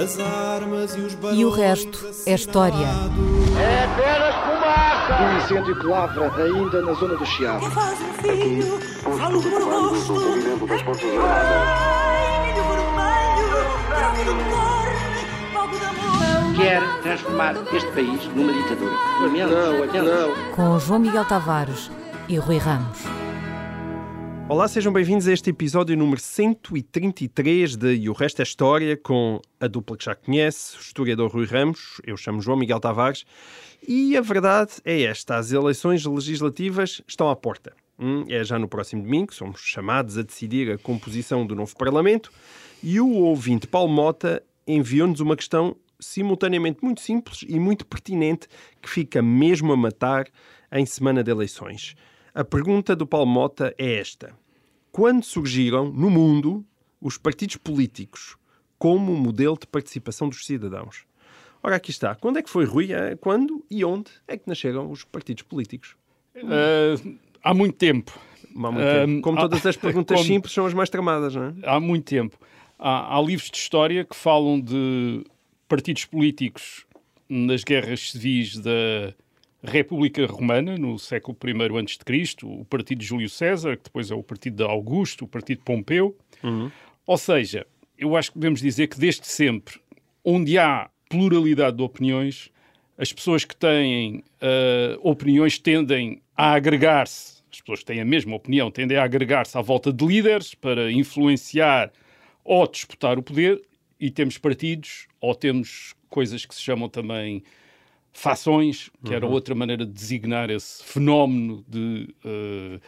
As armas e os E o resto é história. É apenas fumaça! Um incêndio que lavra ainda na zona do Chiado. faz um filho, falo do rosto. Ai, milho vermelho, grave do cor, fogo de amor. Quer transformar este país numa ditadura. Não, lamento. não. Com João Miguel Tavares e Rui Ramos. Olá, sejam bem-vindos a este episódio número 133 de E o Resto é História, com a dupla que já conhece, o historiador Rui Ramos, eu chamo João Miguel Tavares, e a verdade é esta, as eleições legislativas estão à porta. Hum, é já no próximo domingo, somos chamados a decidir a composição do novo Parlamento, e o ouvinte Paulo Mota enviou-nos uma questão simultaneamente muito simples e muito pertinente, que fica mesmo a matar em semana de eleições. A pergunta do Paulo Mota é esta: Quando surgiram no mundo os partidos políticos como modelo de participação dos cidadãos? Ora, aqui está. Quando é que foi, Rui? Eh, Quando e onde é que nasceram os partidos políticos? Uh, há muito tempo. Há muito tempo. Como há- todas as perguntas como- simples são as mais tramadas, não é? Há muito tempo. Há, há livros de história que falam de partidos políticos nas guerras civis da República Romana, no século I a.C., o partido de Júlio César, que depois é o partido de Augusto, o partido de Pompeu. Ou seja, eu acho que devemos dizer que desde sempre, onde há pluralidade de opiniões, as pessoas que têm ah, opiniões tendem a agregar-se, as pessoas que têm a mesma opinião tendem a agregar-se à volta de líderes para influenciar ou disputar o poder, e temos partidos ou temos coisas que se chamam também fações, que era outra maneira de designar esse fenómeno de eh,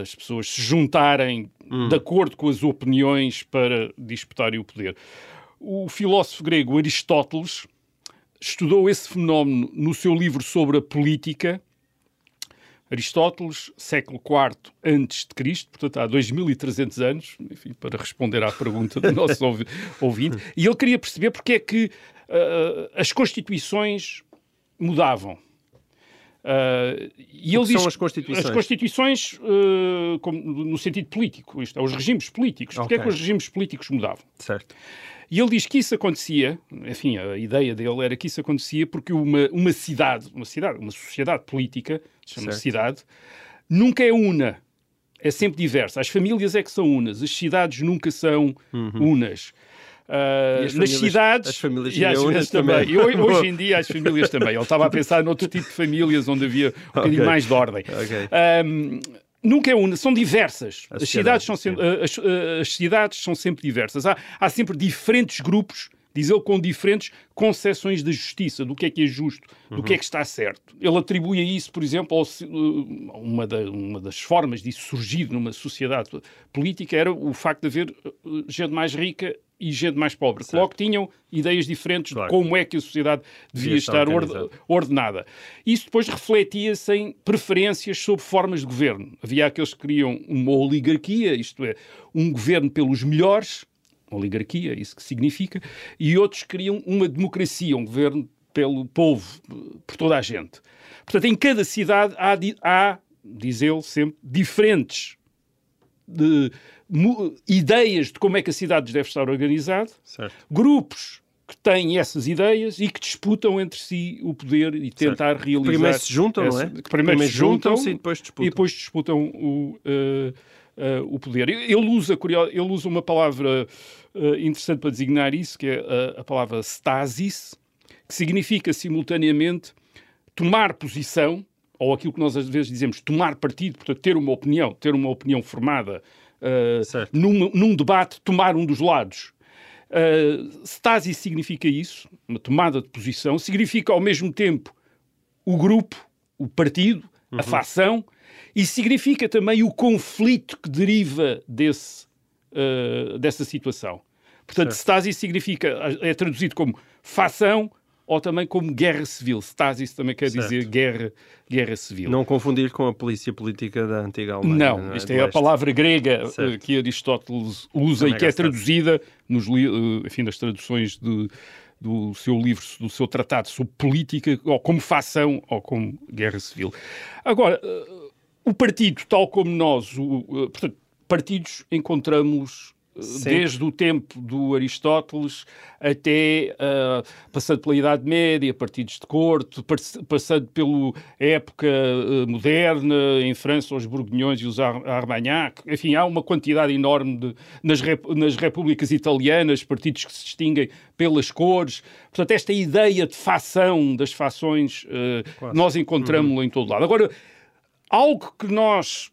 as pessoas se juntarem de acordo com as opiniões para disputarem o poder. O filósofo grego Aristóteles estudou esse fenómeno no seu livro sobre a política. Aristóteles, século IV antes de Cristo, portanto há 2300 anos, enfim, para responder à pergunta do nosso ouvi- ouvinte, e ele queria perceber porque é que ah, as constituições mudavam. Ah, e ele que são diz as constituições? As constituições ah, como- no sentido político, isto é, os regimes políticos. Porque é Ok. que os regimes políticos mudavam? Certo. E ele diz que isso acontecia, enfim, a ideia dele era que isso acontecia porque uma, uma cidade, uma cidade, uma sociedade política, chama-se cidade, nunca é una. É sempre diversa. As famílias é que são unas, as cidades nunca são unas. Uhum. E as nas famílias- cidades as famílias e vezes unas também. E hoje, hoje em dia as famílias também. Ele estava a pensar noutro tipo de famílias onde havia um bocadinho Ok. mais de ordem. Ok. Ahm, nunca é una, são diversas. As cidades, são sempre, as, as cidades são sempre diversas. Há, há sempre diferentes grupos, diz ele, com diferentes concepções da justiça, do que é que é justo, do que é que está certo. Ele atribui a isso, por exemplo, ao uh, uma, da- uma das formas disso surgir numa sociedade política era o facto de haver uh, gente mais rica e gente mais pobre, que logo tinham ideias diferentes Claro. de como é que a sociedade devia Devia estar estar ordenada. Isso depois refletia-se em preferências sobre formas de governo. Havia aqueles que queriam uma oligarquia, isto é, um governo pelos melhores, oligarquia, isso que significa, e outros queriam uma democracia, um governo pelo povo, por toda a gente. Portanto, em cada cidade há, há diz ele sempre, diferentes de, ideias de como é que a cidade deve estar organizada, Certo. grupos que têm essas ideias e que disputam entre si o poder e tentar realizar. Primeiro se juntam, não essa- é? que primeiro, se juntam juntam-se e depois disputam. e depois disputam o, eh, eh, o poder. Ele usa, ele usa uma palavra eh, interessante para designar isso, que é a, a palavra stasis, que significa simultaneamente tomar posição, ou aquilo que nós às vezes dizemos, tomar partido, portanto, ter uma opinião, ter uma opinião formada Certo. num, num debate, tomar um dos lados. Uh, stasis significa isso, uma tomada de posição, significa ao mesmo tempo o grupo, o partido, a facção, e significa também o conflito que deriva desse, uh, dessa situação. Portanto, stasis significa, é traduzido como facção ou também como guerra civil. Stasis também quer Certo. dizer guerra, guerra civil. Não confundir com a polícia política da antiga Alemanha. Não, é? isto é a palavra grega Certo. eh, que Aristóteles usa e que é gasta. traduzida nos, eh, enfim, nas traduções de- do seu livro, do seu tratado sobre política, ou como facção ou como guerra civil. Agora, eh, o partido, tal como nós, o, portanto, partidos encontramos desde o tempo do Aristóteles até uh, passando pela Idade Média, partidos de corte, passando pela época uh, moderna, em França, os Bourguignons e os Ar Armagnac. Enfim, há uma quantidade enorme de, nas, rep nas repúblicas italianas, partidos que se distinguem pelas cores. Portanto, esta ideia de fação, das fações, uh, nós encontramos-la uhum. em todo lado. Agora, algo que nós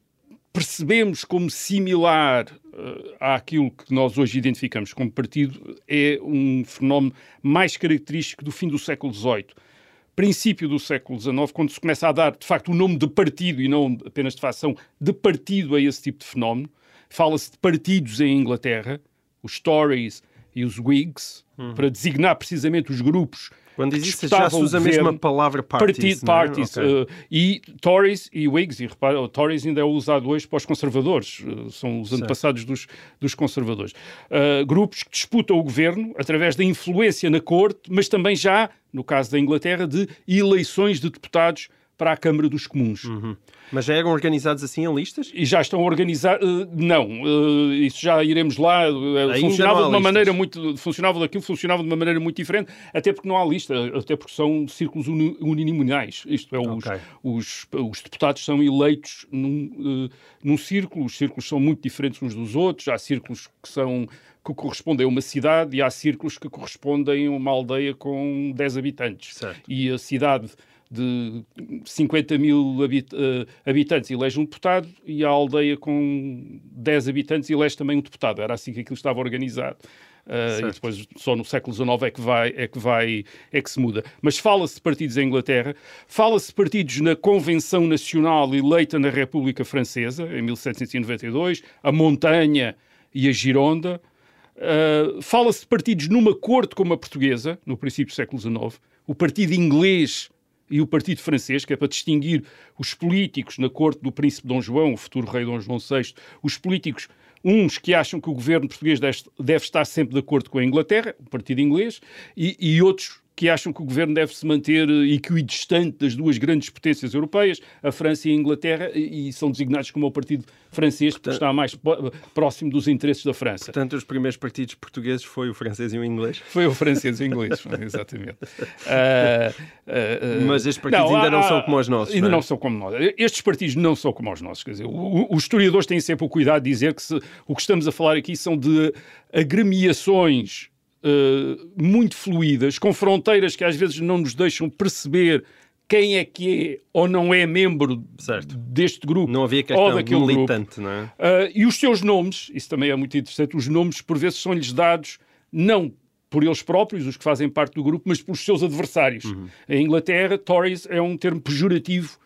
percebemos como similar uh, àquilo que nós hoje identificamos como partido é um fenómeno mais característico do fim do século XVIII. Princípio do século XIX, quando se começa a dar, de facto, o nome de partido e não apenas de facção, de partido a esse tipo de fenómeno. Fala-se de partidos em Inglaterra, os Tories e os Whigs, hum. para designar precisamente os grupos quando diz isso, já se usa a mesma palavra parties. Partido, é? parties. Okay. Uh, e Tories e Whigs, e repara, o Tories ainda é usado hoje para os conservadores, uh, são os antepassados dos, dos conservadores. Uh, grupos que disputam o governo através da influência na corte, mas também já, no caso da Inglaterra, de eleições de deputados para a Câmara dos Comuns. Uhum. Mas já eram organizados assim em listas? E já estão organizados. Uh, não, uh, isso já iremos lá. Uh, funcionava de uma maneira muito. Funcionava daquilo, funcionava de uma maneira muito diferente, até porque não há lista, até porque são círculos uninominais. Isto é, os, okay. os, os, deputados são eleitos num, num círculo, os círculos são muito diferentes uns dos outros, há círculos que são que correspondem a uma cidade e há círculos que correspondem a uma aldeia com 10 habitantes. Certo. E a cidade de 50 mil habit uh, habitantes elege um deputado e a aldeia com 10 habitantes elege também um deputado. Era assim que aquilo estava organizado. Uh, e depois só no século XIX é que vai é que vai é que se muda. Mas fala-se de partidos em Inglaterra, fala-se de partidos na Convenção Nacional eleita na República Francesa em 1792, a Montanha e a Gironda. Uh, fala-se de partidos numa corte como a portuguesa no princípio do século XIX, o partido inglês e o Partido Francês, que é para distinguir os políticos na corte do Príncipe Dom João, o futuro rei Dom João VI, os políticos, uns que acham que o governo português deve, estar sempre de acordo com a Inglaterra, o Partido Inglês, e, e outros que acham que o governo deve se manter eh, equidistante das duas grandes potências europeias, a França e a Inglaterra, e são designados como o Partido Francês, porque está mais próximo dos interesses da França. Portanto, os primeiros partidos portugueses foi o francês e o inglês? Foi o francês e o inglês, exatamente. Uh, uh, Mas estes partidos não, ainda não são como os nossos. Ainda não, é? não, são como nós. Estes partidos não são como os nossos. Quer dizer, os historiadores têm sempre o cuidado de dizer que se, o que estamos a falar aqui são de agremiações uh, muito fluídas, com fronteiras que às vezes não nos deixam perceber quem é que é ou não é membro certo. deste grupo não havia questão ou daquele militante, grupo. Não é? Uh, e os seus nomes, isso também é muito interessante, os nomes por vezes são-lhes dados não por eles próprios, os que fazem parte do grupo, mas pelos seus adversários. Uhum. Em Inglaterra, Tories é um termo pejorativo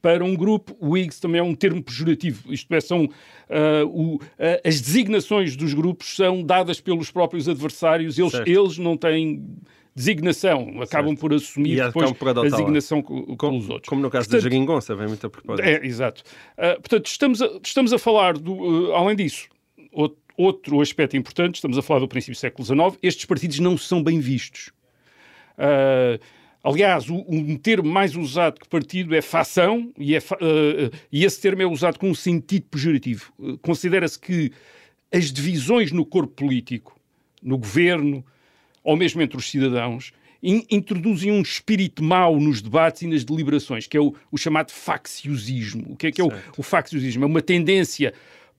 para um grupo, o Whigs também é um termo pejorativo, isto é, são, uh, o, uh, as designações dos grupos são dadas pelos próprios adversários, eles, eles não têm designação, acabam certo. por assumir depois por a designação com, com, os outros. Como no caso portanto, da Jeringonça, vem muito a propósito. É, exato. Uh, portanto, estamos a, estamos a falar, do, além disso, outro, outro aspecto importante, estamos a falar do princípio do século XIX, estes partidos não são bem vistos. Uh, Aliás, o, um termo mais usado que partido é fação, e, é, uh, e esse termo é usado com um sentido pejorativo. Uh, Considera-se que as divisões no corpo político, no governo, ou mesmo entre os cidadãos, in, introduzem um espírito mau nos debates e nas deliberações, que é o, o chamado facciosismo. O que é que é o, o facciosismo? É uma tendência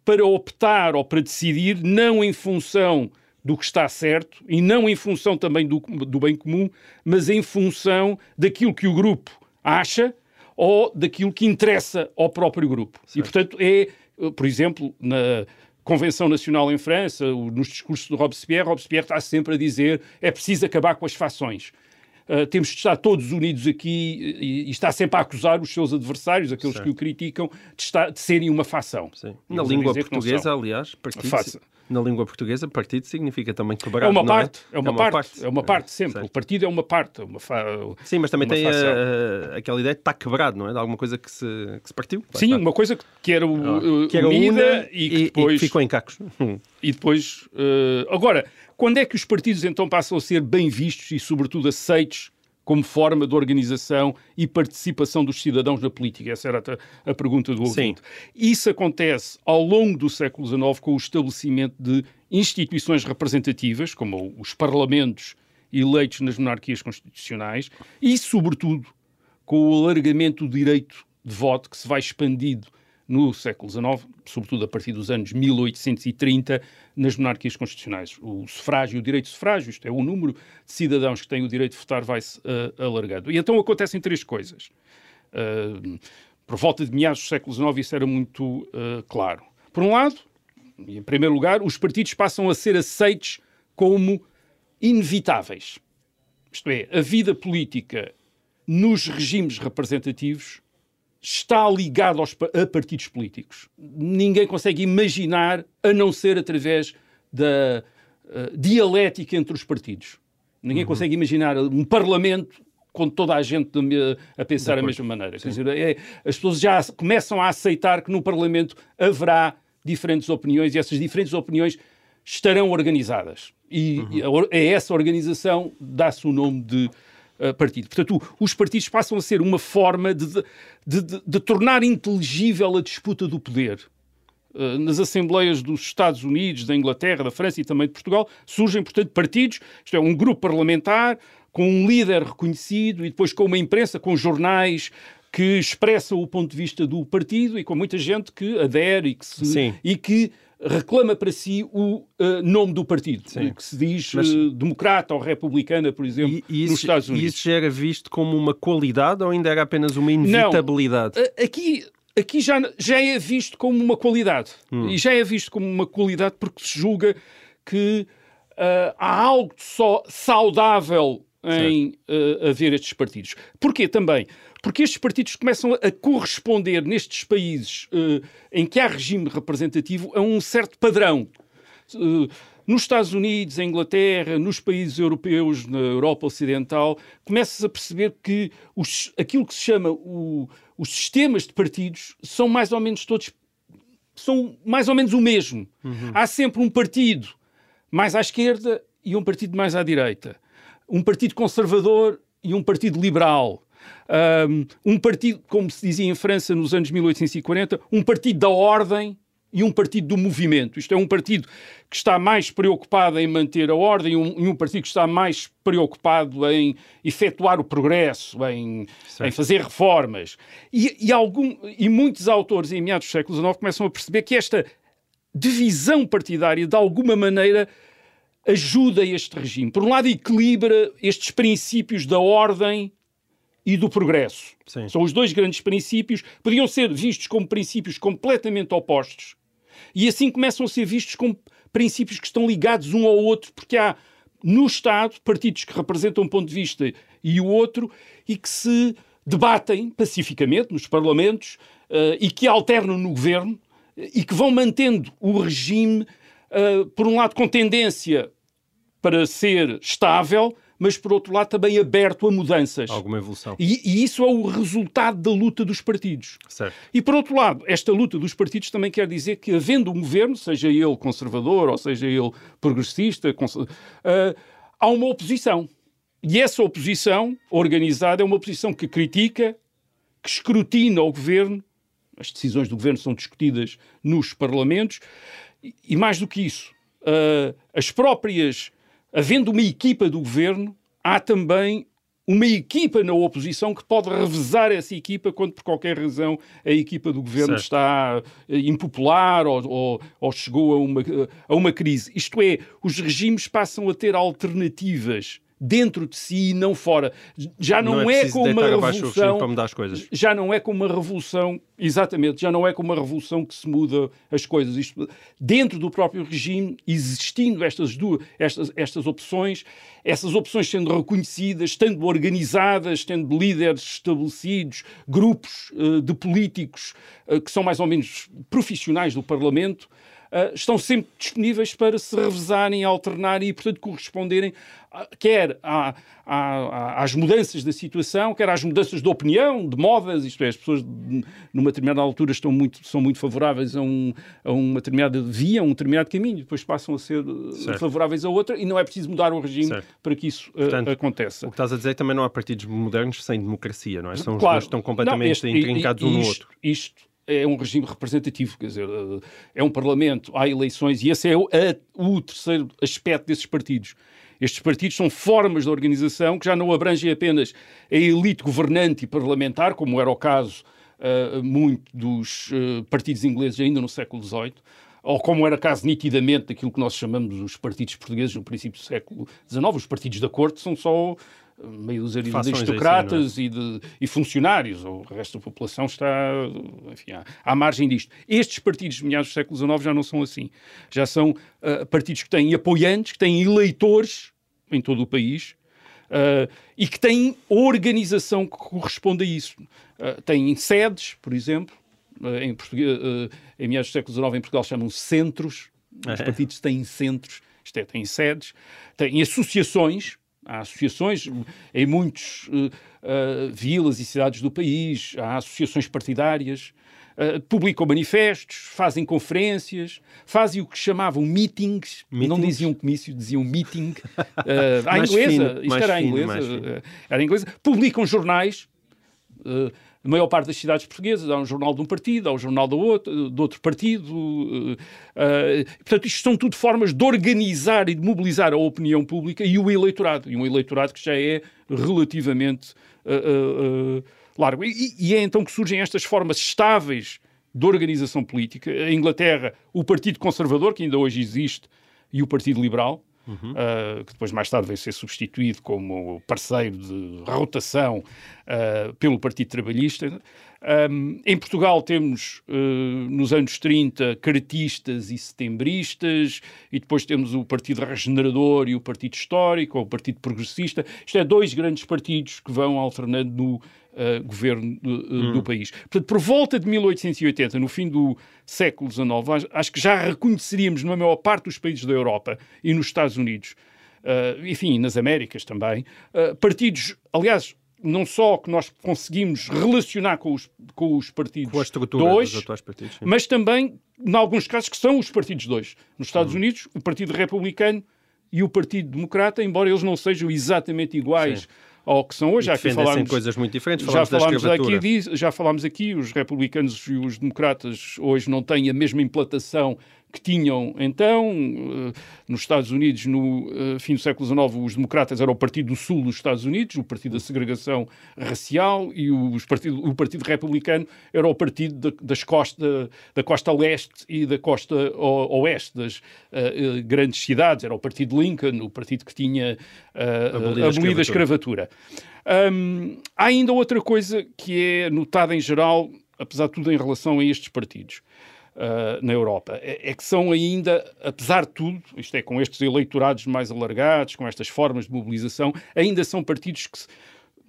para optar ou para decidir não em função do que está certo e não em função também do, do bem comum, mas em função daquilo que o grupo acha ou daquilo que interessa ao próprio grupo. Certo. E, portanto, é, por exemplo, na Convenção Nacional em França, nos discursos de Robespierre, Robespierre está sempre a dizer é preciso acabar com as fações. Uh, temos de estar todos unidos aqui e, e, está sempre a acusar os seus adversários, aqueles certo. que o criticam, de, estar, de serem uma fação. Na língua portuguesa, aliás, partido, na língua portuguesa, partido significa também quebrar. É uma parte, é? é? uma, é uma parte, parte, é uma parte sempre. O partido é uma parte, uma fa... Sim, mas também tem a, a, aquela ideia de estar quebrado, não é? De alguma coisa que se, que se partiu. Sim, uma coisa que era, o, que era unida e que depois e ficou em cacos. E depois, uh... agora, quando é que os partidos então passam a ser bem vistos e sobretudo aceitos como forma de organização e participação dos cidadãos na política. Essa era a, a pergunta do ouvinte. Sim. Isso acontece ao longo do século XIX com o estabelecimento de instituições representativas, como os parlamentos eleitos nas monarquias constitucionais, e, sobretudo, com o alargamento do direito de voto que se vai expandindo no século XIX, sobretudo a partir dos anos 1830, nas monarquias constitucionais. O sufrágio, o direito de sufrágio, isto é, o número de cidadãos que têm o direito de votar vai-se uh, alargando. E então acontecem três coisas. Uh, por volta de meados do século XIX isso era muito uh, claro. Por um lado, e em primeiro lugar, os partidos passam a ser aceitos como inevitáveis. Isto é, a vida política nos regimes representativos está ligado aos, a partidos políticos. Ninguém consegue imaginar a não ser através da uh, dialética entre os partidos. Ninguém uhum. consegue imaginar um parlamento com toda a gente a pensar da mesma maneira. Quer dizer, é, as pessoas já começam a aceitar que no parlamento haverá diferentes opiniões e essas diferentes opiniões estarão organizadas. E uhum. a essa organização dá-se o nome de uh, partido. Portanto, os partidos passam a ser uma forma de, de, de, de tornar inteligível a disputa do poder. Uh, nas Assembleias dos Estados Unidos, da Inglaterra, da França e também de Portugal, surgem, portanto, partidos, isto é, um grupo parlamentar com um líder reconhecido e depois com uma imprensa, com jornais que expressam o ponto de vista do partido e com muita gente que adere e que, se, e que reclama para si o uh, nome do partido, Sim. que se diz Mas, uh, democrata ou republicana, por exemplo, e, isso, nos Estados Unidos. E isso já era visto como uma qualidade ou ainda era apenas uma inevitabilidade? Não, aqui aqui já, já é visto como uma qualidade. Hum. E já é visto como uma qualidade porque se julga que uh, há algo só saudável em uh, haver estes partidos. Porquê também? Porque estes partidos começam a corresponder nestes países uh, em que há regime representativo a um certo padrão. Uh, nos Estados Unidos, em Inglaterra, nos países europeus, na Europa Ocidental, começa-se a perceber que os, aquilo que se chama o, os sistemas de partidos são mais ou menos todos são mais ou menos o mesmo. Uhum. Há sempre um partido mais à esquerda e um partido mais à direita. Um partido conservador e um partido liberal um partido, como se dizia em França nos anos 1840, um partido da ordem e um partido do movimento. Isto é um partido que está mais preocupado em manter a ordem e um, e um partido que está mais preocupado em efetuar o progresso, em, em fazer reformas. E, e, algum, e muitos autores, em meados do século XIX, começam a perceber que esta divisão partidária, de alguma maneira, ajuda este regime. Por um lado, equilibra estes princípios da ordem e do progresso. Sim. São os dois grandes princípios, podiam ser vistos como princípios completamente opostos, e assim começam a ser vistos como princípios que estão ligados um ao outro, porque há no Estado partidos que representam um ponto de vista e o outro, e que se debatem pacificamente nos parlamentos uh, e que alternam no governo e que vão mantendo o regime, uh, por um lado, com tendência para ser estável, mas por outro lado também aberto a mudanças. Alguma evolução. E, e isso é o resultado da luta dos partidos. Certo. E por outro lado, esta luta dos partidos também quer dizer que, havendo um governo, seja ele conservador ou seja ele progressista, uh, há uma oposição. E essa oposição organizada é uma oposição que critica, que escrutina o governo, as decisões do governo são discutidas nos parlamentos, e, e mais do que isso, uh, as próprias havendo uma equipa do governo, há também uma equipa na oposição que pode revezar essa equipa quando, por qualquer razão, a equipa do governo certo. está eh, impopular ou, ou, ou, chegou a uma, a uma crise. Isto é, os regimes passam a ter alternativas dentro de si e não fora. Já não, não é, é como uma revolução para mudar as coisas. Já não é como uma revolução, exatamente, já não é como uma revolução que se muda as coisas. Isto, dentro do próprio regime, existindo estas duas estas, estas opções, essas opções sendo reconhecidas, estando organizadas, tendo líderes estabelecidos, grupos uh, de políticos uh, que são mais ou menos profissionais do Parlamento, uh, estão sempre disponíveis para se revezarem, alternarem e, portanto, corresponderem quer à, à, às mudanças da situação, quer às mudanças de opinião, de modas, isto é, as pessoas numa determinada altura estão muito, são muito favoráveis a, um, a uma determinada via, a um determinado caminho, depois passam a ser certo. favoráveis a outra e não é preciso mudar o regime certo. para que isso uh, Portanto, aconteça. O que estás a dizer também não há partidos modernos sem democracia, não é? São claro. os dois estão completamente não, este, intrincados um no outro. Isto é um regime representativo, quer dizer, é um parlamento, há eleições e esse é o, a, o terceiro aspecto desses partidos. Estes partidos são formas de organização que já não abrangem apenas a elite governante e parlamentar, como era o caso uh, muito dos uh, partidos ingleses ainda no século XVIII, ou como era caso nitidamente daquilo que nós chamamos os partidos portugueses no princípio do século XIX, os partidos da corte são só meio dúzia de aristocratas assim, é? e, de, e funcionários, o resto da população está enfim, à, à, margem disto. Estes partidos de meados do século XIX já não são assim. Já são uh, partidos que têm apoiantes, que têm eleitores em todo o país uh, e que têm organização que corresponde a isso. Uh, têm sedes, por exemplo, em, português, em meados do século XIX em Portugal chamam-se centros, os partidos têm centros, isto é, têm sedes, têm associações, Há associações em muitas uh, uh, vilas e cidades do país, há associações partidárias, uh, publicam manifestos, fazem conferências, fazem o que chamavam meetings, meetings? não diziam comício, diziam meeting. Uh, à inglesa, fino, isto era à inglesa, era inglesa, publicam jornais na maior parte das cidades portuguesas, há um jornal de um partido, há um jornal do outro, de outro partido. Uh, uh, portanto, isto são tudo formas de organizar e de mobilizar a opinião pública e o eleitorado. E um eleitorado que já é relativamente uh, largo. E, e, é então que surgem estas formas estáveis de organização política. A Inglaterra, o Partido Conservador, que ainda hoje existe, e o Partido Liberal, uhum. uh, que depois mais tarde vai ser substituído como parceiro de rotação uh, pelo Partido Trabalhista. Um, em Portugal temos, uh, nos anos 30, caratistas e setembristas, e depois temos o Partido Regenerador e o Partido Histórico, ou o Partido Progressista. Isto é dois grandes partidos que vão alternando no uh, governo uh, hum. do país. Portanto, por volta de 1880, no fim do século XIX, acho que já reconheceríamos na maior parte dos países da Europa e nos Estados Unidos, uh, enfim, nas Américas também, partidos, aliás, não só que nós conseguimos relacionar com os, com os partidos com a estrutura dois, dos atuais partidos, sim. mas também, em alguns casos, que são os partidos dois. Nos Estados uhum. Unidos, o Partido Republicano e o Partido Democrata, embora eles não sejam exatamente iguais sim ao que são hoje. Já aqui falámos, coisas muito diferentes. Já falámos, aqui, já falámos aqui, os republicanos e os democratas hoje não têm a mesma implantação que tinham então. Eh, nos Estados Unidos, no eh, fim do século XIX, os democratas eram o Partido do Sul dos Estados Unidos, o Partido da Segregação Racial, e os partido, o Partido Republicano era o Partido das costa, da costa leste e da costa oeste das uh, grandes cidades. Era o Partido Lincoln, o partido que tinha uh, abolido a escravatura. escravatura. Um, há ainda outra coisa que é notada em geral, apesar de tudo, em relação a estes partidos uh, na Europa. É, é, que são ainda, apesar de tudo, isto é, com estes eleitorados mais alargados, com estas formas de mobilização, ainda são partidos que,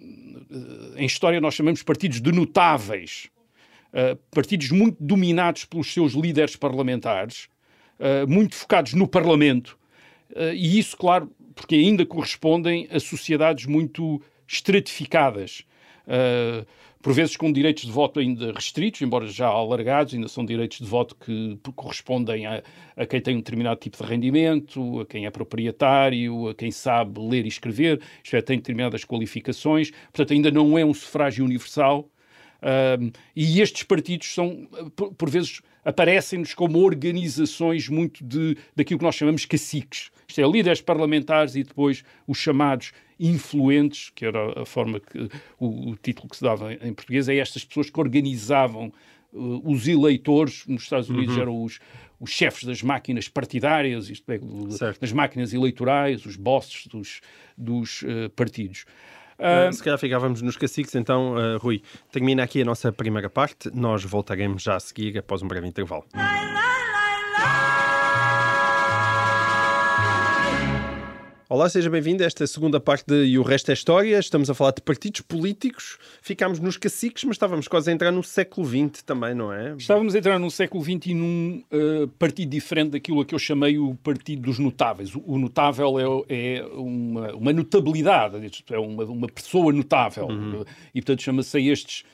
uh, em história, nós chamamos partidos de notáveis. Uh, partidos muito dominados pelos seus líderes parlamentares, muito focados no Parlamento, e isso, claro, porque ainda correspondem a sociedades muito estratificadas. Uh, por vezes com direitos de voto ainda restritos, embora já alargados, ainda são direitos de voto que correspondem a, a, quem tem um determinado tipo de rendimento, a quem é proprietário, a quem sabe ler e escrever, isto é, tem determinadas qualificações, portanto ainda não é um sufrágio universal. Uh, e estes partidos são, por, por vezes, aparecem-nos como organizações muito de, daquilo que nós chamamos caciques. Isto é, líderes parlamentares e depois os chamados influentes, que era a forma que o, o título que se dava em, português, é estas pessoas que organizavam uh, os eleitores, nos Estados Unidos uhum. eram os, os chefes das máquinas partidárias, isto é, das máquinas eleitorais, os bosses dos, dos uh, partidos. Uh, se calhar ficávamos nos caciques, então, uh, Rui, termina aqui a nossa primeira parte. Nós voltaremos já a seguir após um breve intervalo. Olá, seja bem-vindo a esta segunda parte de E o Resto é História. Estamos a falar de partidos políticos. Ficámos nos caciques, mas estávamos quase a entrar no século XX também, não é? Estávamos a entrar no século XX e num uh, partido diferente daquilo a que eu chamei o Partido dos Notáveis. O, o notável é, é uma, uma, notabilidade, é uma, uma pessoa notável. Uhum. E, portanto, chama-se a estes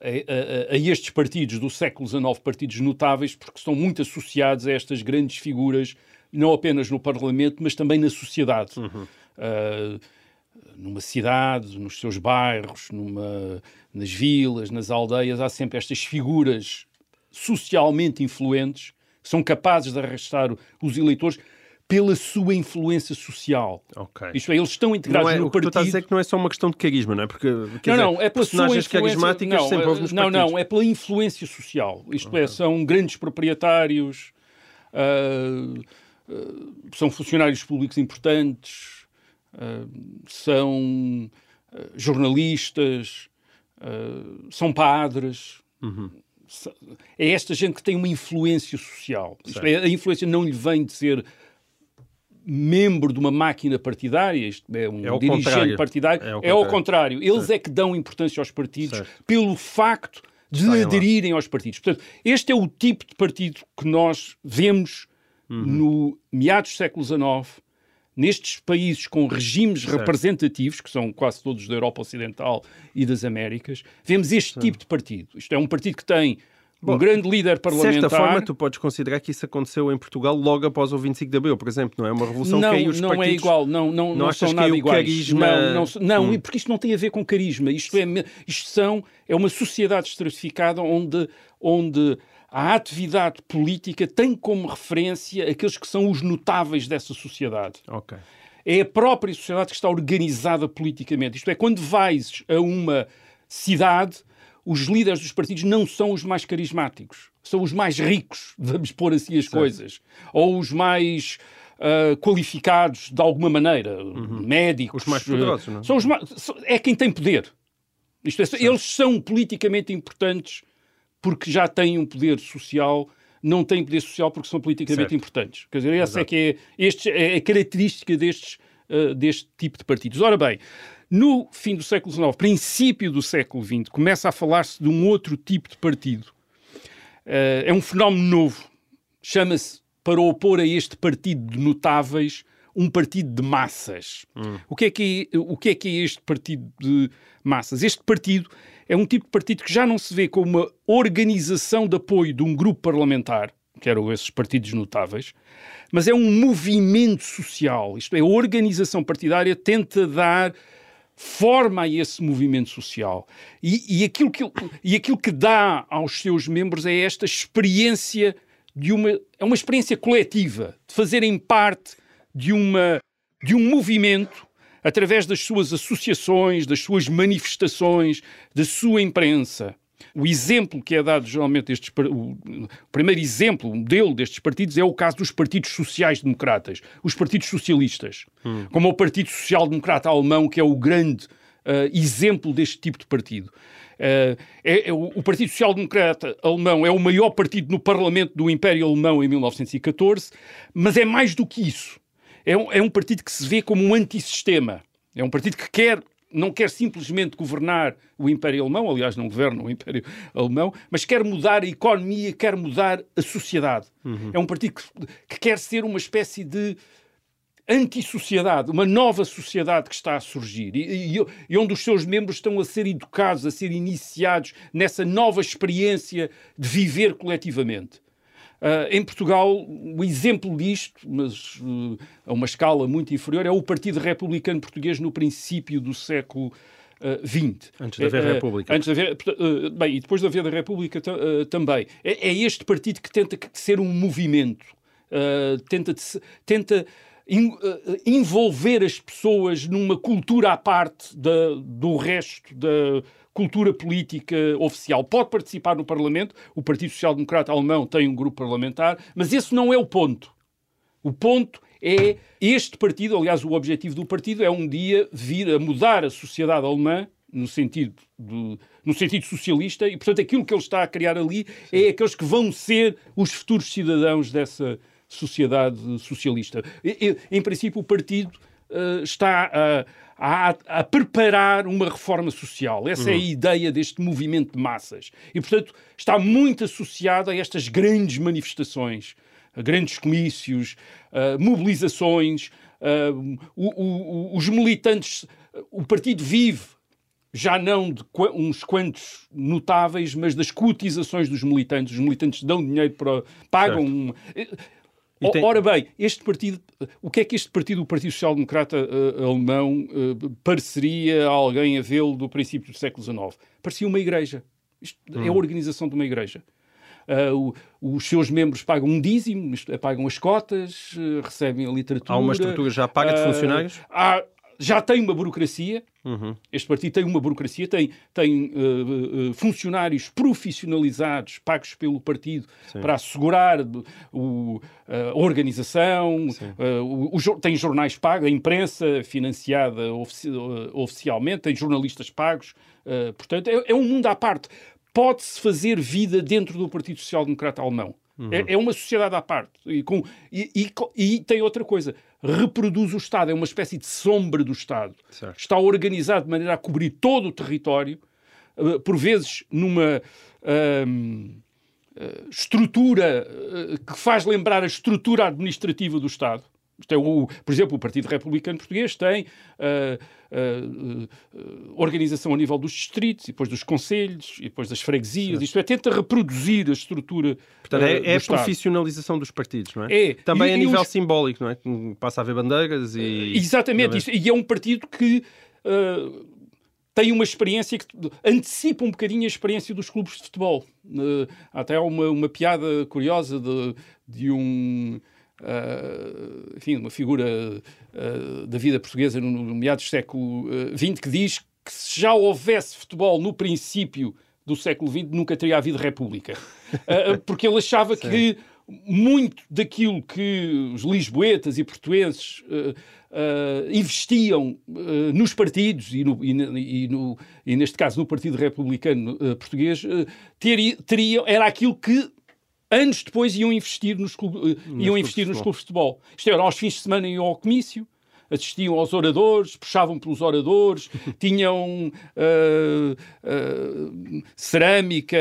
a, a, a, estes partidos do século XIX, partidos notáveis, porque estão muito associados a estas grandes figuras não apenas no Parlamento, mas também na sociedade. Uhum. Uh, numa cidade, nos seus bairros, numa, nas vilas, nas aldeias, há sempre estas figuras socialmente influentes que são capazes de arrastar os eleitores pela sua influência social. Okay. Isto é, eles estão integrados é, no o que partido. Tu estás a dizer que não é só uma questão de carisma, não é? Porque não, dizer, não, é pela personagens sua carismáticas não, sempre houve nos Não, partidos. não, é pela influência social. Isto é, okay. é, são grandes proprietários, uh, são funcionários públicos importantes, uh, são jornalistas, são padres. Uhum. É esta gente que tem uma influência social. É, a influência não lhe vem de ser membro de uma máquina partidária, isto é um é dirigente contrário. partidário, é, ao é ao contrário. Eles certo. é que dão importância aos partidos certo. pelo facto de Saem aderirem lá. aos partidos. Portanto, este é o tipo de partido que nós vemos Uhum. no meados do século XIX, nestes países com regimes Certo. representativos, que são quase todos da Europa Ocidental e das Américas, vemos este tipo de partido. Isto é um partido que tem Bom, um grande líder De parlamentar. certa forma, tu podes considerar que isso aconteceu em Portugal logo após o 25 de Abril, por exemplo, não é? Uma revolução não, que aí os não partidos... é igual, não, não, Não não, são nada iguais. carisma- Não, não, não Hum. porque isto não tem a ver com carisma. Isto é, isto são, é uma sociedade estratificada onde, onde a atividade política tem como referência aqueles que são os notáveis dessa sociedade. É a própria sociedade que está organizada politicamente. Isto é, quando vais a uma cidade, os líderes dos partidos não são os mais carismáticos, são os mais ricos, vamos pôr assim as coisas, ou os mais ah, qualificados de alguma maneira, médicos. Uhum. Os mais poderosos, não é? São os mais, é quem tem poder. Isto é, eles são politicamente importantes porque já têm um poder social, não têm poder social porque são politicamente Certo. importantes. Quer dizer, essa é que é, este, é a característica destes, uh, deste tipo de partidos. Ora bem, no fim do século XIX, princípio do século XX, começa a falar-se de um outro tipo de partido. Uh, é um fenómeno novo. Chama-se, para opor a este partido de notáveis, um partido de massas. O, que é que é, o que é que é este partido de massas? Este partido é um tipo de partido que já não se vê como uma organização de apoio de um grupo parlamentar, que eram esses partidos notáveis, mas é um movimento social. Isto é, a organização partidária tenta dar forma a esse movimento social. E, e aquilo que, e aquilo que dá aos seus membros é esta experiência de uma, é uma experiência coletiva, de fazerem parte de, uma, de um movimento através das suas associações, das suas manifestações, da sua imprensa. O exemplo que é dado geralmente estes, o primeiro exemplo, o modelo destes partidos é o caso dos partidos sociais-democratas, os partidos socialistas, como o Partido Social Democrata Alemão, que é o grande ah, exemplo deste tipo de partido. Ah, é- é o, o Partido Social Democrata Alemão é o maior partido no Parlamento do Império Alemão em 1914, mas é mais do que isso. É um, é um partido que se vê como um antissistema. É um partido que quer, não quer simplesmente governar o Império Alemão, aliás, não governa o Império Alemão, mas quer mudar a economia, quer mudar a sociedade. É um partido que, que quer ser uma espécie de antissociedade, uma nova sociedade que está a surgir e, e- e onde os seus membros estão a ser educados, a ser iniciados nessa nova experiência de viver coletivamente. Ah, em Portugal, o exemplo disto, mas uh, a uma escala muito inferior, é o Partido Republicano Português no princípio do século XX. Antes de haver República. Antes de haver, bem, e depois de haver a República ta- também. É, é este partido que tenta ser um movimento, tenta, tenta in- envolver as pessoas numa cultura à parte da- do resto da cultura política oficial. Pode participar no Parlamento, o Partido Social Democrata Alemão tem um grupo parlamentar, mas esse não é o ponto. O ponto é este partido, aliás, o objetivo do partido é um dia vir a mudar a sociedade alemã no sentido, do, no sentido socialista e, portanto, aquilo que ele está a criar ali é aqueles que vão ser os futuros cidadãos dessa sociedade socialista. E- e, em princípio, o partido uh, está a, a, preparar uma reforma social. Essa é a ideia deste movimento de massas. E, portanto, está muito associado a estas grandes manifestações, a grandes comícios, mobilizações. O, o, os militantes, o partido vive já não de uns quantos notáveis, mas das cotizações dos militantes. Os militantes dão dinheiro para. pagam. Tem... Ora bem, este partido, o que é que este partido, o Partido Social Democrata uh, Alemão, uh, pareceria a alguém a vê-lo do princípio do século XIX? Parecia uma igreja. Isto hum. é a hum. organização de uma igreja. Uh, o, os seus membros pagam um dízimo, pagam as cotas, recebem a literatura. Há uma estrutura já paga de funcionários? Há, já tem uma burocracia. Uhum. Este partido tem uma burocracia, tem, tem uh, uh, funcionários profissionalizados, pagos pelo partido, Sim. para assegurar o, a organização, o, o, tem jornais pagos, a imprensa financiada ofici oficialmente, tem jornalistas pagos. portanto, é, é um mundo à parte. Pode-se fazer vida dentro do Partido Social Democrata Alemão. Uhum. É, é, uma sociedade à parte. E, com, e, e, e tem outra coisa reproduz o Estado, é uma espécie de sombra do Estado. Certo. Está organizado de maneira a cobrir todo o território, uh, por vezes numa uh, estrutura uh, que faz lembrar a estrutura administrativa do Estado. Isto é o, por exemplo, o Partido Republicano Português tem uh, uh, uh, organização a nível dos distritos, e depois dos conselhos, e depois das freguesias. Certo. Isto é, tenta reproduzir a estrutura. Portanto, é, é a profissionalização dos partidos, não é? É. Também e, a nível os... simbólico, não é? Passa a haver bandeiras e. Exatamente, isso, e é um partido que tem uma experiência que antecipa um bocadinho a experiência dos clubes de futebol. Uh, até há uma, uma piada curiosa de, de um uh, enfim, uma figura uh, da vida portuguesa no, no meados do século XX uh, que diz que se já houvesse futebol no princípio do século XX nunca teria havido república. porque ele achava que muito daquilo que os lisboetas e portuenses investiam nos partidos e, no, e, no, e, neste caso no Partido Republicano Português teria, teria, era aquilo que anos depois iam investir nos, clubes, eh, iam investir nos clubes de futebol. Isto era, aos fins de semana iam ao comício, assistiam aos oradores, puxavam pelos oradores, tinham uh, uh, cerâmica,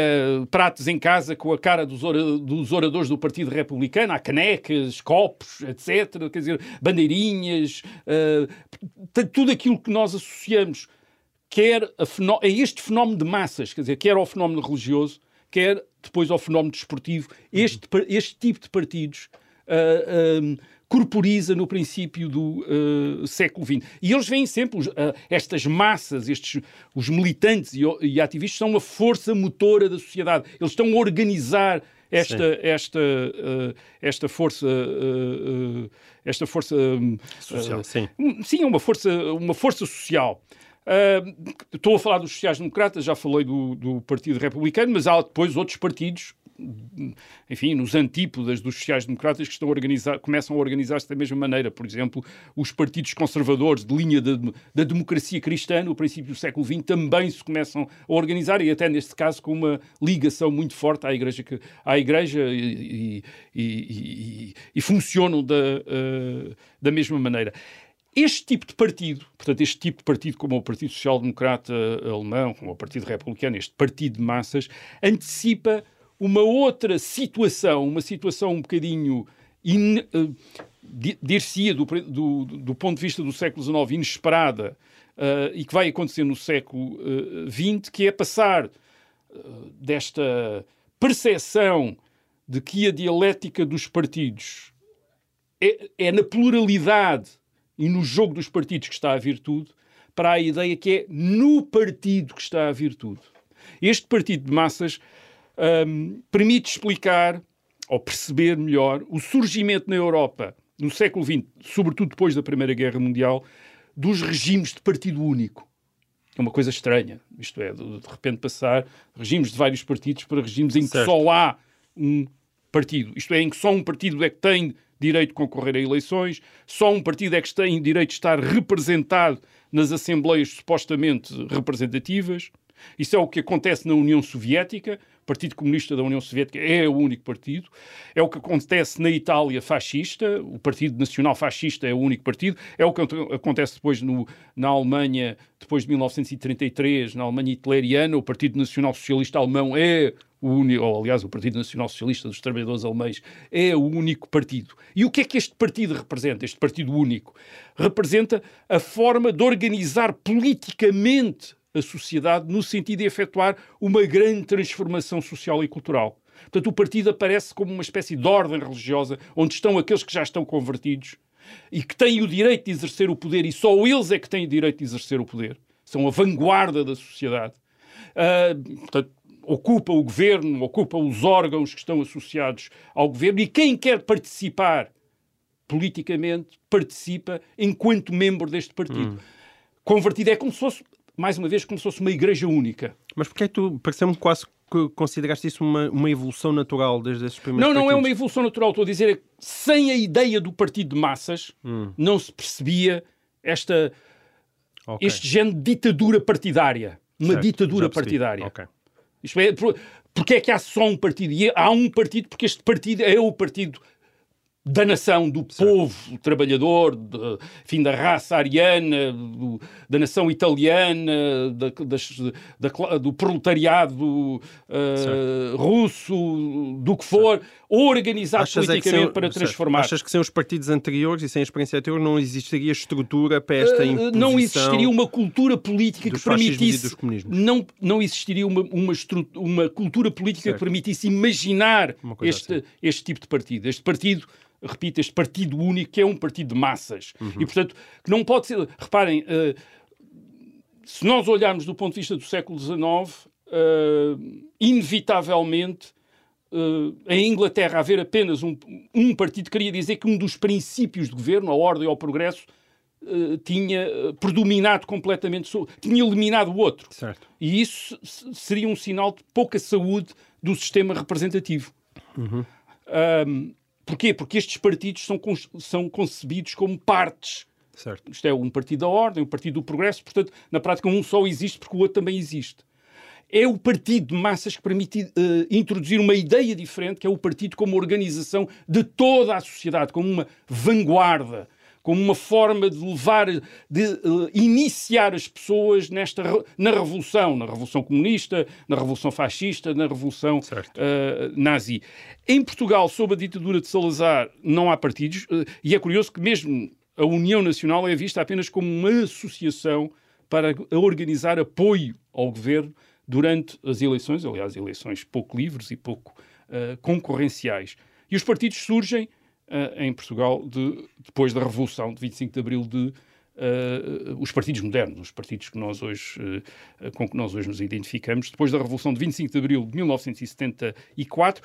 pratos em casa com a cara dos, dos, oradores do Partido Republicano, há canecas, copos, etc. Quer dizer, bandeirinhas, uh, tudo aquilo que nós associamos quer a, a este fenómeno de massas, quer dizer, quer ao fenómeno religioso, quer depois ao fenómeno desportivo. Este, este tipo de partidos uh, um, corporiza no princípio do uh, século XX. E eles veem sempre, os, uh, estas massas, estes, os militantes e, e, ativistas, são uma força motora da sociedade. Eles estão a organizar esta, esta, uh, esta força esta força social, sim. sim, uma força, uma força social. Uh, estou a falar dos sociais-democratas, já falei do, do Partido Republicano, mas há depois outros partidos enfim, nos antípodas dos sociais-democratas que estão a começam a organizar-se da mesma maneira. Por exemplo, os partidos conservadores de linha de, da democracia cristã, no princípio do século XX, também se começam a organizar, e até neste caso com uma ligação muito forte à Igreja, à igreja e, e, e, e funcionam da, uh, da mesma maneira. Este tipo de partido, portanto, este tipo de partido, como o Partido Social Democrata Alemão, como o Partido Republicano, este partido de massas, antecipa uma outra situação, uma situação um bocadinho, in, uh, dir-se-ia do, do, do, ponto de vista do século XIX, inesperada, uh, e que vai acontecer no século XX, uh, que é passar uh, desta percepção de que a dialética dos partidos é, é na pluralidade e no jogo dos partidos que está a virtude, para a ideia que é no partido que está a virtude. Este partido de massas um, permite explicar ou perceber melhor o surgimento na Europa, no século XX, sobretudo depois da Primeira Guerra Mundial, dos regimes de partido único. É uma coisa estranha, isto é, de, de repente passar regimes de vários partidos para regimes em que certo. só há um partido, isto é, em que só um partido é que tem direito de concorrer a eleições, só um partido é que tem direito de estar representado nas assembleias supostamente representativas. Isso é o que acontece na União Soviética. O Partido Comunista da União Soviética é o único partido. É o que acontece na Itália fascista. O Partido Nacional Fascista é o único partido. É o que acontece depois no, na Alemanha, depois de 1933, na Alemanha hitleriana. O Partido Nacional Socialista Alemão é o único, ou aliás, o Partido Nacional Socialista dos Trabalhadores Alemães é o único partido. E o que é que este partido representa, este partido único? Representa a forma de organizar politicamente a sociedade no sentido de efetuar uma grande transformação social e cultural. Portanto, o partido aparece como uma espécie de ordem religiosa onde estão aqueles que já estão convertidos e que têm o direito de exercer o poder, e só eles é que têm o direito de exercer o poder. São a vanguarda da sociedade. Uh, portanto, ocupa o governo, ocupa os órgãos que estão associados ao governo e quem quer participar politicamente participa enquanto membro deste partido. Hum. Convertido é como se fosse, mais uma vez, como se fosse uma igreja única. Mas porquê é que tu, pareceu-me quase que consideraste isso uma, uma evolução natural desde esses primeiros Não, não partidos? é uma evolução natural. Estou a dizer que sem a ideia do partido de massas hum. não se percebia esta, okay. este género de ditadura partidária. Uma certo, ditadura partidária. Okay. Isto é, porque é que há só um partido? E há um partido porque este partido é o partido da nação, do certo. povo trabalhador, de, enfim, da raça ariana, do, da nação italiana, da, das, da, do proletariado uh, russo, do que for, certo. organizado Achas politicamente é sem, para transformar. Achas que sem os partidos anteriores e sem a experiência anterior não existiria estrutura para esta imposição? Uh, não existiria uma cultura política que permitisse... Não, não existiria uma, uma, uma cultura política que permitisse imaginar este, assim. este tipo de partido. Este partido repito, este partido único, que é um partido de massas. Uhum. E, portanto, que não pode ser. Reparem, uh, se nós olharmos do ponto de vista do século XIX, uh, eh, inevitavelmente. Uh, em Inglaterra haver apenas um, um partido queria dizer que um dos princípios de governo, a ordem ou o progresso, Uh, tinha predominado completamente, tinha eliminado o outro. Certo. E isso seria um sinal de pouca saúde do sistema representativo. Uhum. Um, Porquê? Porque estes partidos são, são concebidos como partes. Certo. Isto é um partido da ordem, um partido do progresso, portanto, na prática, um só existe porque o outro também existe. É o partido de massas que permite uh, introduzir uma ideia diferente, que é o partido como organização de toda a sociedade, como uma vanguarda, como uma forma de levar, de uh, iniciar as pessoas nesta, na revolução, na revolução comunista, na revolução fascista, na revolução uh, nazi. Em Portugal, sob a ditadura de Salazar, não há partidos, uh, e é curioso que mesmo a União Nacional é vista apenas como uma associação para organizar apoio ao governo durante as eleições, aliás, eleições pouco livres e pouco concorrenciais. E os partidos surgem em Portugal de, depois da Revolução de 25 de Abril de Uh, os partidos modernos, os partidos que nós hoje, uh, com que nós hoje nos identificamos, depois da Revolução de 25 de Abril de 1974,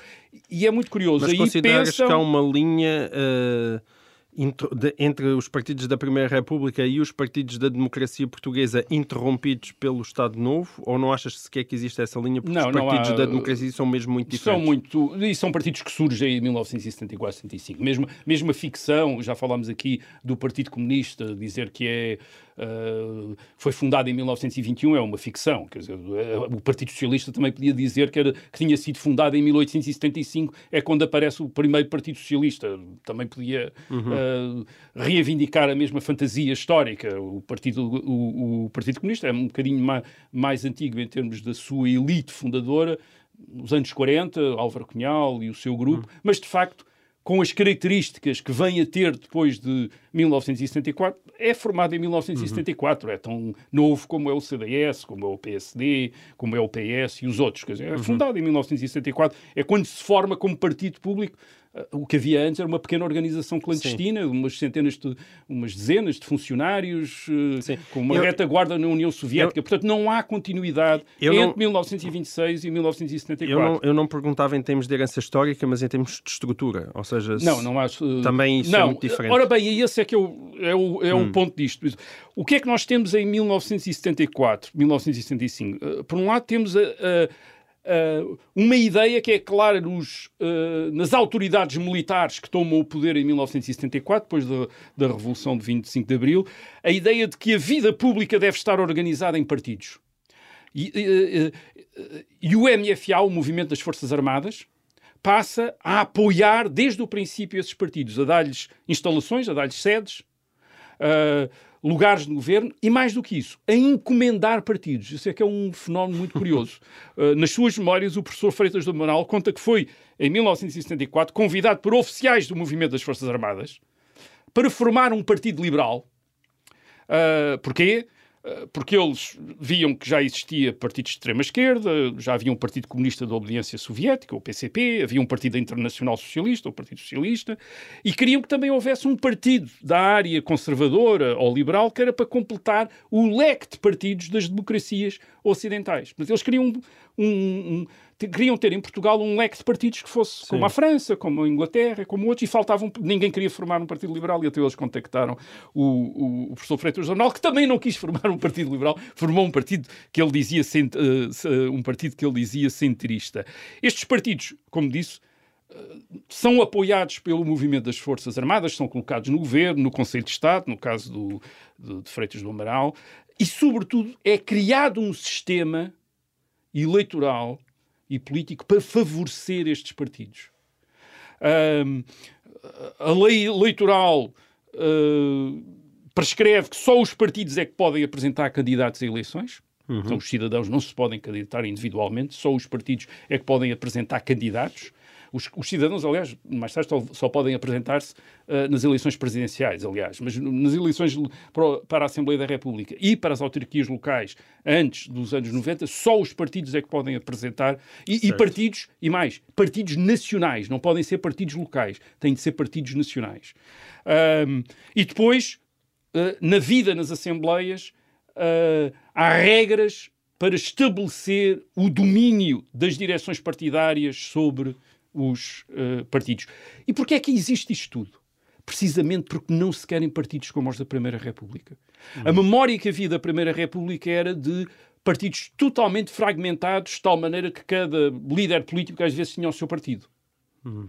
e é muito curioso. Mas consideras pensam... que há uma linha uh, entre os partidos da Primeira República e os partidos da democracia portuguesa interrompidos pelo Estado Novo? Ou não achas sequer que existe essa linha? Porque não, os partidos há... da democracia são mesmo muito diferentes. São muito. E são partidos que surgem em 1974, 75. Mesmo, mesmo a ficção, já falámos aqui do Partido Comunista, dizer que é Uh, foi fundado em 1921, é uma ficção. Quer dizer, eh, o Partido Socialista também podia dizer que, era, que tinha sido fundado em 1875, é quando aparece o primeiro Partido Socialista. Também podia uhum. uh, reivindicar a mesma fantasia histórica. O Partido, o, o Partido Comunista é um bocadinho mais, mais antigo em termos da sua elite fundadora, nos anos 40, Álvaro Cunhal e o seu grupo, uhum. mas de facto com as características que vem a ter depois de 1974, é formado em 1974. Uhum. É tão novo como é o CDS, como é o PSD, como é o PS e os outros. Quer dizer, é uhum. fundado em 1974. É quando se forma como partido público o que havia antes era uma pequena organização clandestina, Sim. umas centenas de, umas dezenas de funcionários, eh, Sim. com uma eu, retaguarda na União Soviética. Eu, Portanto, não há continuidade entre não, 1926 e 1974. Eu não, eu não perguntava em termos de herança histórica, mas em termos de estrutura. Ou seja, não, não acho, uh, também isso é não, é muito diferente. Ora bem, esse é que é o, é o, é hum. o ponto disto. O que é que nós temos em 1974, 1975? Uh, por um lado, temos a, a Uh, uma ideia que é clara nos, uh, nas autoridades militares que tomam o poder em 1974, depois da, da Revolução de 25 de Abril, a ideia de que a vida pública deve estar organizada em partidos. E, e, e o MFA, o Movimento das Forças Armadas, passa a apoiar desde o princípio esses partidos, a dar-lhes instalações, a dar-lhes sedes, uh, lugares no governo e, mais do que isso, a encomendar partidos. Isso é que é um fenómeno muito curioso. Uh, nas suas memórias, o professor Freitas do Amaral conta que foi, em 1974, convidado por oficiais do movimento das Forças Armadas para formar um partido liberal. Uh, porquê? Eh, porque eles viam que já existia partidos de extrema-esquerda, já havia um Partido Comunista da Obediência Soviética, o PCP, havia um Partido Internacional Socialista, o Partido Socialista, e queriam que também houvesse um partido da área conservadora ou liberal que era para completar o leque de partidos das democracias ocidentais. Mas eles queriam um, um, queriam ter em Portugal um leque de partidos que fosse Sim. como a França, como a Inglaterra, como outros, e faltavam, ninguém queria formar um partido liberal, e até eles contactaram o, o, o professor Freitas Jornal, que também não quis formar um partido liberal, formou um partido que ele dizia uh, um partido que ele dizia centrista. Estes partidos, como disse, uh, são apoiados pelo movimento das Forças Armadas, são colocados no governo, no Conselho de Estado, no caso do, do, de Freitas do Amaral, e, sobretudo, é criado um sistema eleitoral e político para favorecer estes partidos. Um, a lei eleitoral uh, prescreve que só os partidos é que podem apresentar candidatos a eleições. Uhum. Então, os cidadãos não se podem candidatar individualmente, só os partidos é que podem apresentar candidatos. Os, os cidadãos, aliás, mais tarde só, só podem apresentar-se uh, nas eleições presidenciais, aliás, mas nas eleições para, a Assembleia da República e para as autarquias locais antes dos anos 90, só os partidos é que podem apresentar e, e partidos, e mais, partidos nacionais, não podem ser partidos locais, têm de ser partidos nacionais. Um, e depois, uh, na vida nas Assembleias, uh, há regras para estabelecer o domínio das direções partidárias sobre os uh, partidos. E porquê é que existe isto tudo? Precisamente porque não se querem partidos como os da Primeira República. Uhum. A memória que havia da Primeira República era de partidos totalmente fragmentados, de tal maneira que cada líder político às vezes tinha o seu partido. Uhum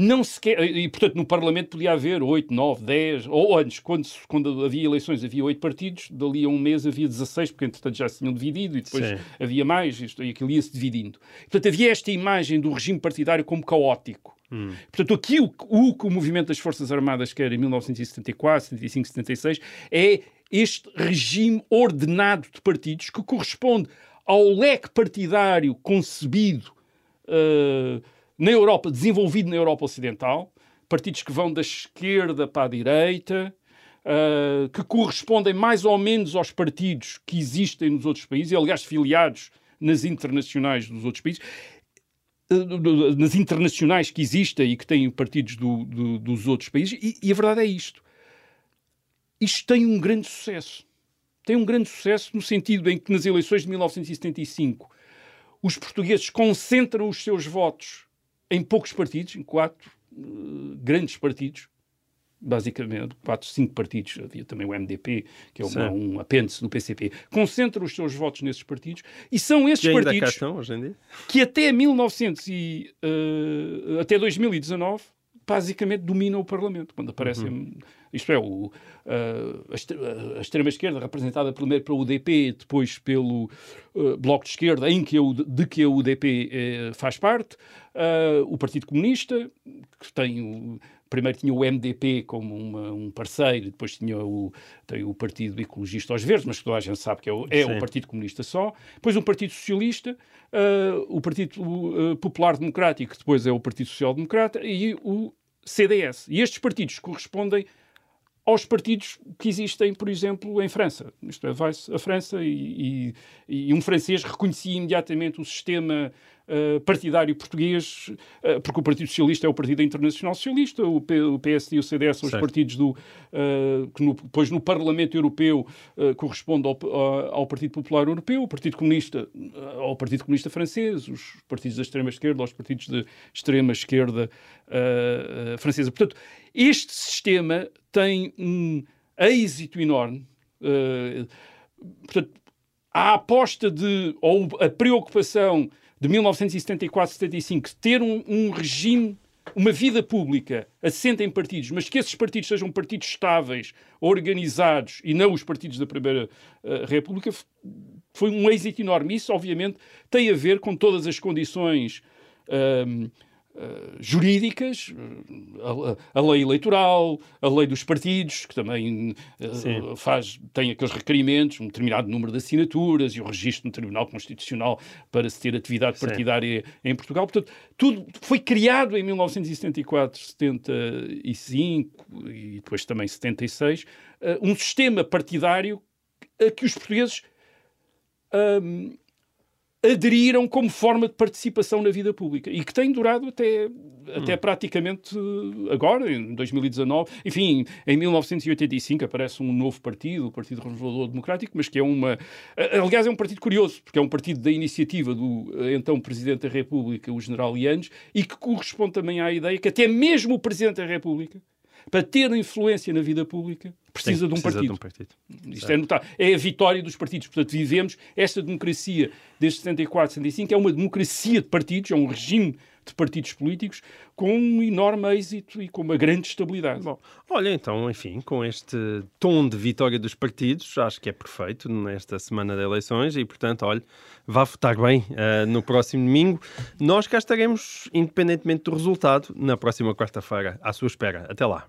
não se quer, e portanto no Parlamento podia haver 8, 9, 10, ou antes, quando, quando havia eleições havia 8 partidos, dali a um mês havia 16, porque entretanto já se tinham dividido e depois Sim. havia mais, isto, e aquilo ia-se dividindo. Portanto havia esta imagem do regime partidário como caótico. Hum. Portanto, aqui o, o que o movimento das Forças Armadas quer em 1974, 75, 76 é este regime ordenado de partidos que corresponde ao leque partidário concebido uh, na Europa, desenvolvido na Europa Ocidental, partidos que vão da esquerda para a direita, uh, que correspondem mais ou menos aos partidos que existem nos outros países, e aliás filiados nas internacionais dos outros países, uh, nas internacionais que existem e que têm partidos do, do, dos outros países, e, e a verdade é isto. Isto tem um grande sucesso. Tem um grande sucesso no sentido em que nas eleições de 1975 os portugueses concentram os seus votos em poucos partidos, em quatro uh, grandes partidos, basicamente, quatro, cinco partidos, havia também o MDP, que é uma, um apêndice do PCP, concentra os seus votos nesses partidos, e são esses partidos que até 1900 e, uh, até 2019 basicamente dominam o Parlamento, quando aparecem uhum. Isto é, o, uh, a, extrema-esquerda, representada primeiro pelo UDP, depois pelo uh, Bloco de Esquerda, em que a, de que a UDP eh, faz parte, uh, o Partido Comunista, que tem o, primeiro tinha o MDP como uma, um parceiro, depois tinha o, tem o Partido Ecologista aos Verdes, mas toda a gente sabe que é o, é o Partido Comunista só. Depois um Partido Socialista, uh, o Partido uh, Popular Democrático, que depois é o Partido Social Democrata, e o CDS. E estes partidos correspondem aos partidos que existem, por exemplo, em França. Isto é, vai-se a França e, e, e, um francês reconhecia imediatamente o sistema uh, partidário português, uh, porque o Partido Socialista é o Partido Internacional Socialista, o, P, o PSD e o CDS são certo. os partidos do, uh, que no, depois no Parlamento Europeu correspondem ao, ao, Partido Popular Europeu, o Partido Comunista ao Partido Comunista Francês, os partidos da extrema-esquerda aos partidos da extrema-esquerda francesa. Portanto, este sistema tem um êxito enorme. Uh, portanto, a aposta de, ou a preocupação de 1974-75 de ter um, um, regime, uma vida pública assente em partidos, mas que esses partidos sejam partidos estáveis, organizados e não os partidos da Primeira uh, República, foi um êxito enorme. Isso, obviamente, tem a ver com todas as condições. Uh, jurídicas, a, a, lei eleitoral, a lei dos partidos, que também uh, faz, tem aqueles requerimentos, um determinado número de assinaturas e o registro no Tribunal Constitucional para se ter atividade partidária Sim. em Portugal. Portanto, tudo foi criado em 1974, 75 e depois também 76, uh, um sistema partidário a que os portugueses um, aderiram como forma de participação na vida pública e que tem durado até, até hum. praticamente agora, em 2019. Enfim, em 1985 aparece um novo partido, o Partido Renovador Democrático, mas que é uma. Aliás, é um partido curioso, porque é um partido da iniciativa do então Presidente da República, o General Yanes, e que corresponde também à ideia que até mesmo o Presidente da República para ter influência na vida pública, precisa, Sim, de, um precisa de um partido. Isto é. É a vitória dos partidos. Portanto, vivemos esta democracia desde 74, 75, é uma democracia de partidos, é um regime de partidos políticos com um enorme êxito e com uma grande estabilidade. Bom, olha, então, enfim, com este tom de vitória dos partidos, acho que é perfeito nesta semana de eleições e, portanto, olha, vá votar bem uh, no próximo domingo. Nós cá estaremos, independentemente do resultado, na próxima quarta-feira, à sua espera. Até lá.